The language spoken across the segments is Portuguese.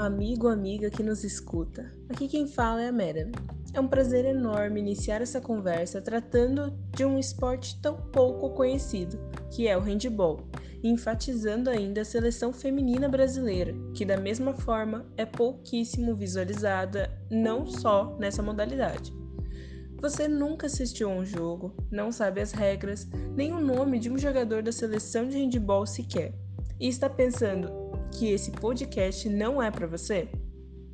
Amigo ou amiga que nos escuta. Aqui quem fala é a Mera. É um prazer enorme iniciar essa conversa tratando de um esporte tão pouco conhecido, que é o handball, enfatizando ainda a seleção feminina brasileira, que da mesma forma é pouquíssimo visualizada não só nessa modalidade. Você nunca assistiu a um jogo, não sabe as regras, nem o nome de um jogador da seleção de handball sequer, e está pensando que esse podcast não é para você?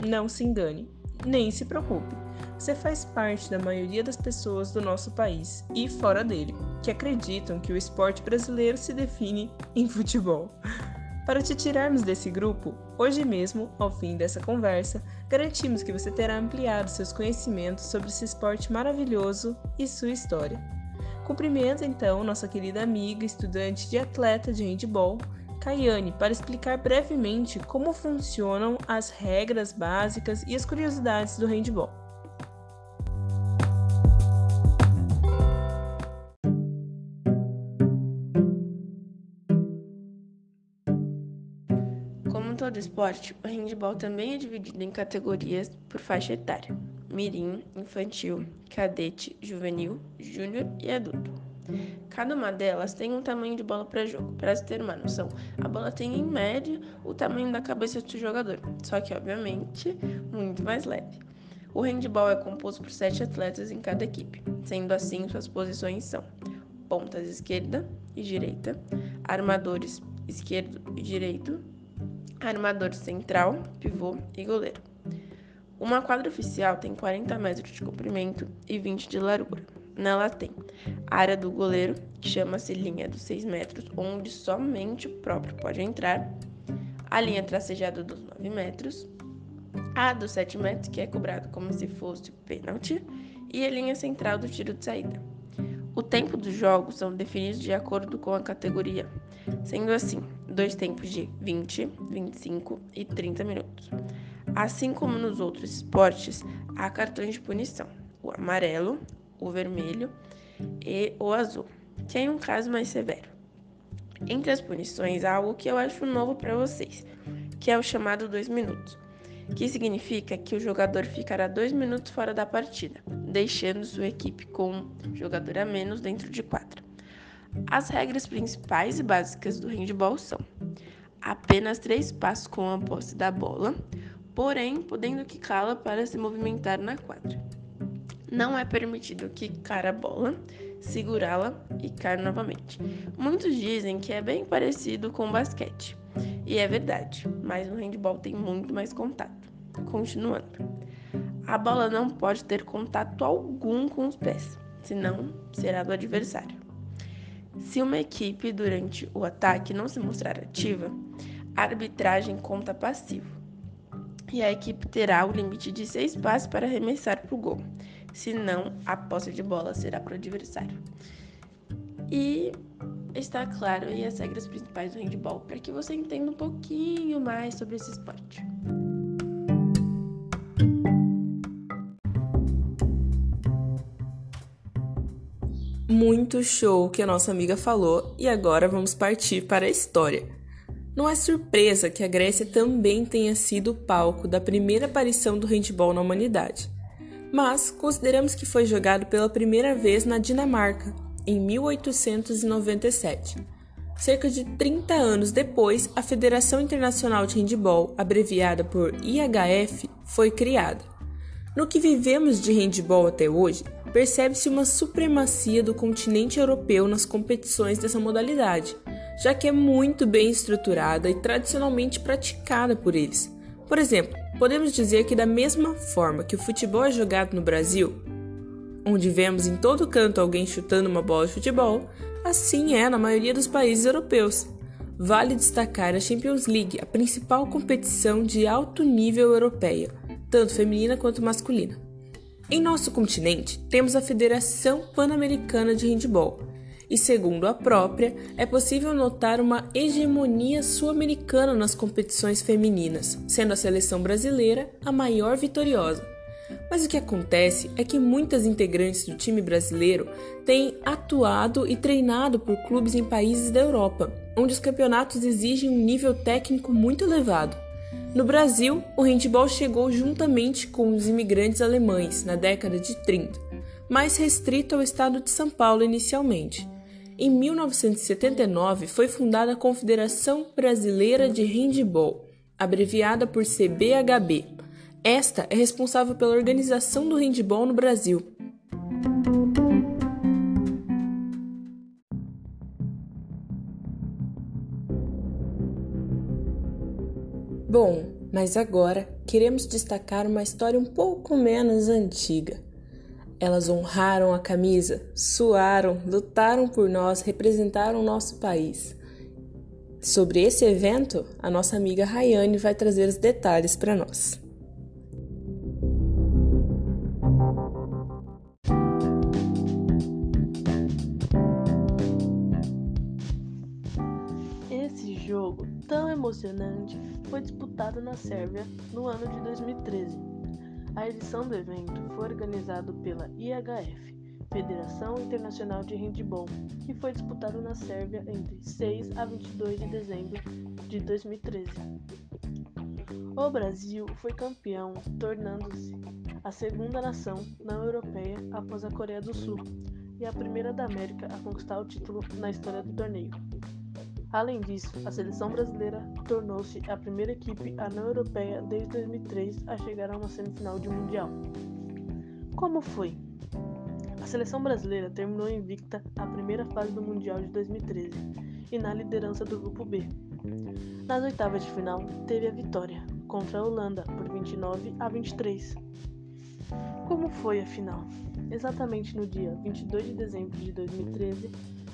Não se engane, nem se preocupe. Você faz parte da maioria das pessoas do nosso país e fora dele, que acreditam que o esporte brasileiro se define em futebol. Para te tirarmos desse grupo, hoje mesmo, ao fim dessa conversa, garantimos que você terá ampliado seus conhecimentos sobre esse esporte maravilhoso e sua história. Cumprimento então nossa querida amiga, estudante de atleta de handball, Kayane para explicar brevemente como funcionam as regras básicas e as curiosidades do handball. Como todo esporte, o handball também é dividido em categorias por faixa etária: mirim, infantil, cadete, juvenil, júnior e adulto. Cada uma delas tem um tamanho de bola para jogo. Para se ter uma noção, a bola tem em média o tamanho da cabeça do jogador, só que obviamente muito mais leve. O handball é composto por sete atletas em cada equipe, sendo assim suas posições são pontas esquerda e direita, armadores esquerdo e direito, armador central, pivô e goleiro. Uma quadra oficial tem 40 metros de comprimento e 20 de largura. Nela tem a área do goleiro, que chama-se linha dos 6 metros, onde somente o próprio pode entrar, a linha tracejada dos 9 metros, a dos 7 metros, que é cobrado como se fosse pênalti, e a linha central do tiro de saída. O tempo dos jogos são definidos de acordo com a categoria, sendo assim, dois tempos de 20, 25 e 30 minutos. Assim como nos outros esportes, há cartões de punição: o amarelo, o vermelho e o azul, que é um caso mais severo. Entre as punições, há algo que eu acho novo para vocês, que é o chamado dois minutos, que significa que o jogador ficará dois minutos fora da partida, deixando sua equipe com um jogador a menos dentro de quadra. As regras principais e básicas do handball são apenas três passos com a posse da bola, porém podendo quicá-la para se movimentar na quadra. Não é permitido quicar a bola, segurá-la e cair novamente. Muitos dizem que é bem parecido com o basquete. E é verdade, mas no handball tem muito mais contato. Continuando. A bola não pode ter contato algum com os pés, senão será do adversário. Se uma equipe durante o ataque não se mostrar ativa, a arbitragem conta passivo. E a equipe terá o limite de seis passos para arremessar para o gol senão a posse de bola será para o adversário. E está claro aí as regras principais do handball para que você entenda um pouquinho mais sobre esse esporte. Muito show que a nossa amiga falou e agora vamos partir para a história. Não é surpresa que a Grécia também tenha sido o palco da primeira aparição do handball na humanidade mas consideramos que foi jogado pela primeira vez na Dinamarca, em 1897. Cerca de 30 anos depois, a Federação Internacional de Handball, abreviada por IHF, foi criada. No que vivemos de handball até hoje, percebe-se uma supremacia do continente europeu nas competições dessa modalidade, já que é muito bem estruturada e tradicionalmente praticada por eles. Por exemplo, Podemos dizer que, da mesma forma que o futebol é jogado no Brasil, onde vemos em todo canto alguém chutando uma bola de futebol, assim é na maioria dos países europeus. Vale destacar a Champions League, a principal competição de alto nível europeia, tanto feminina quanto masculina. Em nosso continente, temos a Federação Pan-Americana de Handball, e, segundo a própria, é possível notar uma hegemonia sul-americana nas competições femininas, sendo a seleção brasileira a maior vitoriosa. Mas o que acontece é que muitas integrantes do time brasileiro têm atuado e treinado por clubes em países da Europa, onde os campeonatos exigem um nível técnico muito elevado. No Brasil, o handball chegou juntamente com os imigrantes alemães na década de 30, mais restrito ao estado de São Paulo inicialmente. Em 1979 foi fundada a Confederação Brasileira de Handball, abreviada por CBHB. Esta é responsável pela organização do handball no Brasil. Bom, mas agora queremos destacar uma história um pouco menos antiga. Elas honraram a camisa, suaram, lutaram por nós, representaram o nosso país. Sobre esse evento, a nossa amiga Rayane vai trazer os detalhes para nós. tão emocionante foi disputada na Sérvia no ano de 2013. A edição do evento foi organizada pela IHF, Federação Internacional de Handball, e foi disputada na Sérvia entre 6 a 22 de dezembro de 2013. O Brasil foi campeão, tornando-se a segunda nação não europeia após a Coreia do Sul e a primeira da América a conquistar o título na história do torneio. Além disso, a seleção brasileira tornou-se a primeira equipe a não europeia desde 2003 a chegar a uma semifinal de Mundial. Como foi? A seleção brasileira terminou invicta a primeira fase do Mundial de 2013 e na liderança do Grupo B. Nas oitavas de final, teve a vitória contra a Holanda por 29 a 23. Como foi a final? Exatamente no dia 22 de dezembro de 2013,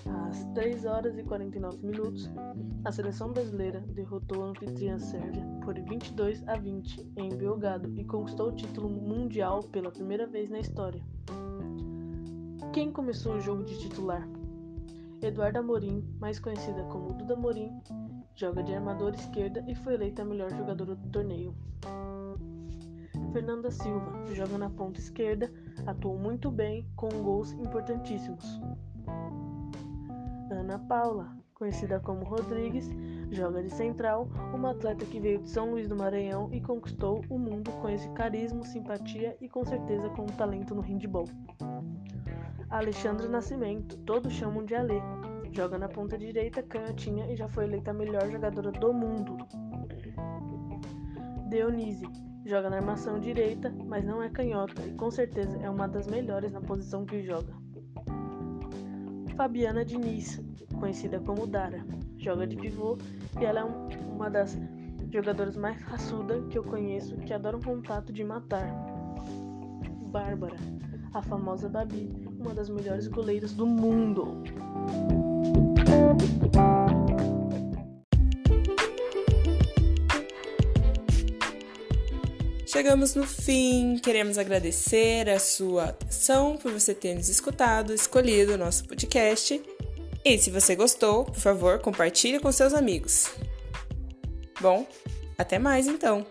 às 3 horas e 49 minutos, a seleção brasileira derrotou a anfitriã Sérvia por 22 a 20 em Belgrado e conquistou o título mundial pela primeira vez na história. Quem começou o jogo de titular? Eduardo Amorim, mais conhecida como Duda Amorim, joga de armador esquerda e foi eleita a melhor jogadora do torneio. Fernanda Silva joga na ponta esquerda, atuou muito bem com gols importantíssimos. Ana Paula, conhecida como Rodrigues, joga de central, uma atleta que veio de São Luís do Maranhão e conquistou o mundo com esse carisma, simpatia e com certeza com talento no handball. Alexandre Nascimento, todos chamam de Ale, joga na ponta direita, canhotinha e já foi eleita a melhor jogadora do mundo. Deonise, joga na armação direita, mas não é canhota e com certeza é uma das melhores na posição que joga. Fabiana Diniz, conhecida como Dara, joga de pivô e ela é um, uma das jogadoras mais raçudas que eu conheço que adoram contato de matar. Bárbara, a famosa Babi, uma das melhores goleiras do mundo. Chegamos no fim, queremos agradecer a sua atenção por você ter nos escutado, escolhido o nosso podcast. E se você gostou, por favor, compartilhe com seus amigos. Bom, até mais então!